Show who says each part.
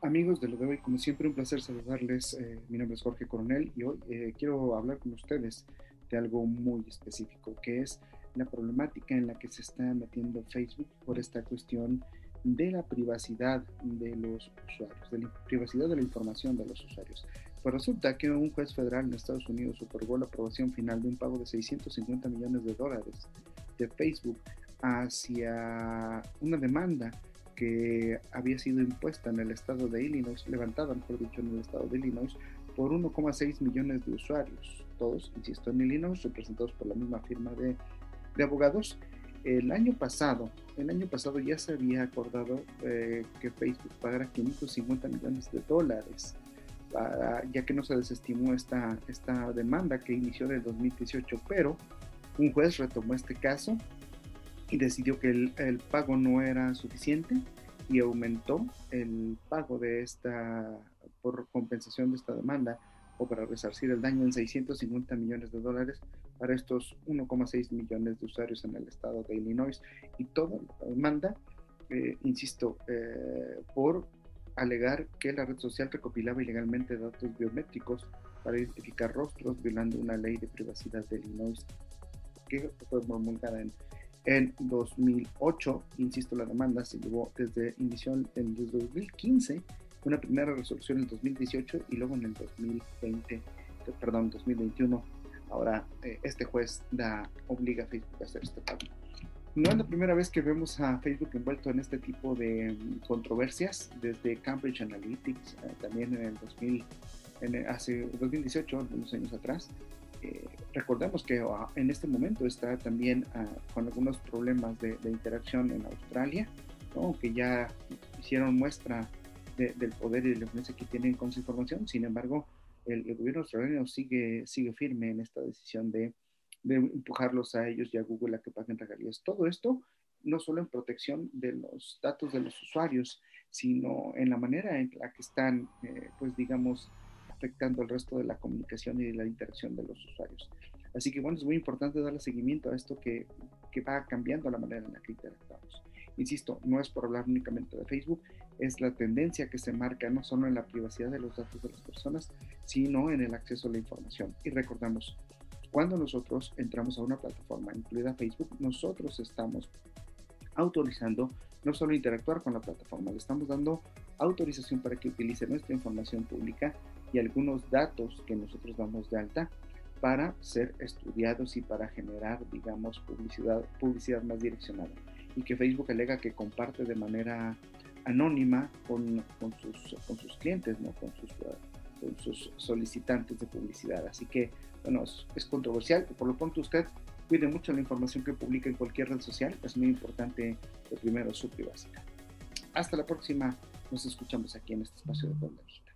Speaker 1: Amigos de lo de hoy, como siempre, un placer saludarles. Eh, mi nombre es Jorge Coronel y hoy eh, quiero hablar con ustedes de algo muy específico, que es la problemática en la que se está metiendo Facebook por esta cuestión de la privacidad de los usuarios, de la privacidad de la información de los usuarios. Pues resulta que un juez federal en Estados Unidos otorgó la aprobación final de un pago de 650 millones de dólares de Facebook hacia una demanda que había sido impuesta en el estado de Illinois, levantada, mejor dicho, en el estado de Illinois, por 1,6 millones de usuarios, todos, insisto, en Illinois, representados por la misma firma de, de abogados. El año pasado, el año pasado ya se había acordado eh, que Facebook pagara 550 millones de dólares, para, ya que no se desestimó esta, esta demanda que inició en el 2018, pero un juez retomó este caso y decidió que el, pago no era suficiente y aumentó el pago de esta, por compensación de esta demanda o para resarcir el daño en 650 millones de dólares para estos 1,6 millones de usuarios en el estado de Illinois. Y toda la demanda, eh, insisto, eh, por alegar que la red social recopilaba ilegalmente datos biométricos para identificar rostros violando una ley de privacidad de Illinois que fue promulgada en en 2008. Insisto, la demanda se llevó desde inició en 2015, una primera resolución en 2018 y luego en el 2020, perdón, 2021. Ahora eh, este juez da, obliga a Facebook a hacer este pago. No es la primera vez que vemos a Facebook envuelto en este tipo de mm, controversias, desde Cambridge Analytics, eh, también en el 2000, en, hace 2018, unos años atrás, eh, recordemos que ah, en este momento está también ah, con algunos problemas de, interacción en Australia, que ya hicieron muestra del poder y de la influencia que tienen con su información. Sin embargo, el, gobierno australiano sigue, sigue firme en esta decisión de, de, empujarlos a ellos y a Google a que paguen regalías. Todo esto no solo en protección de los datos de los usuarios, sino en la manera en la que están, eh, pues digamos, afectando el resto de la comunicación y de la interacción de los usuarios. Así que bueno, es muy importante darle seguimiento a esto que, que va cambiando la manera en la que interactuamos. Insisto, no es por hablar únicamente de Facebook, es la tendencia que se marca no solo en la privacidad de los datos de las personas, sino en el acceso a la información. Y recordamos, cuando nosotros entramos a una plataforma, incluida Facebook, nosotros estamos autorizando no solo interactuar con la plataforma, le estamos dando autorización para que utilice nuestra información pública y algunos datos que nosotros damos de alta para ser estudiados y para generar, digamos, publicidad, publicidad más direccionada. Y que Facebook alega que comparte de manera anónima con, con, sus, con sus clientes, ¿no? con, sus, con sus solicitantes de publicidad. Así que, bueno, es, es controversial. Por lo pronto usted cuide mucho la información que publica en cualquier red social. Es muy importante, lo primero, su privacidad. Hasta la próxima. Nos escuchamos aquí en este espacio de México.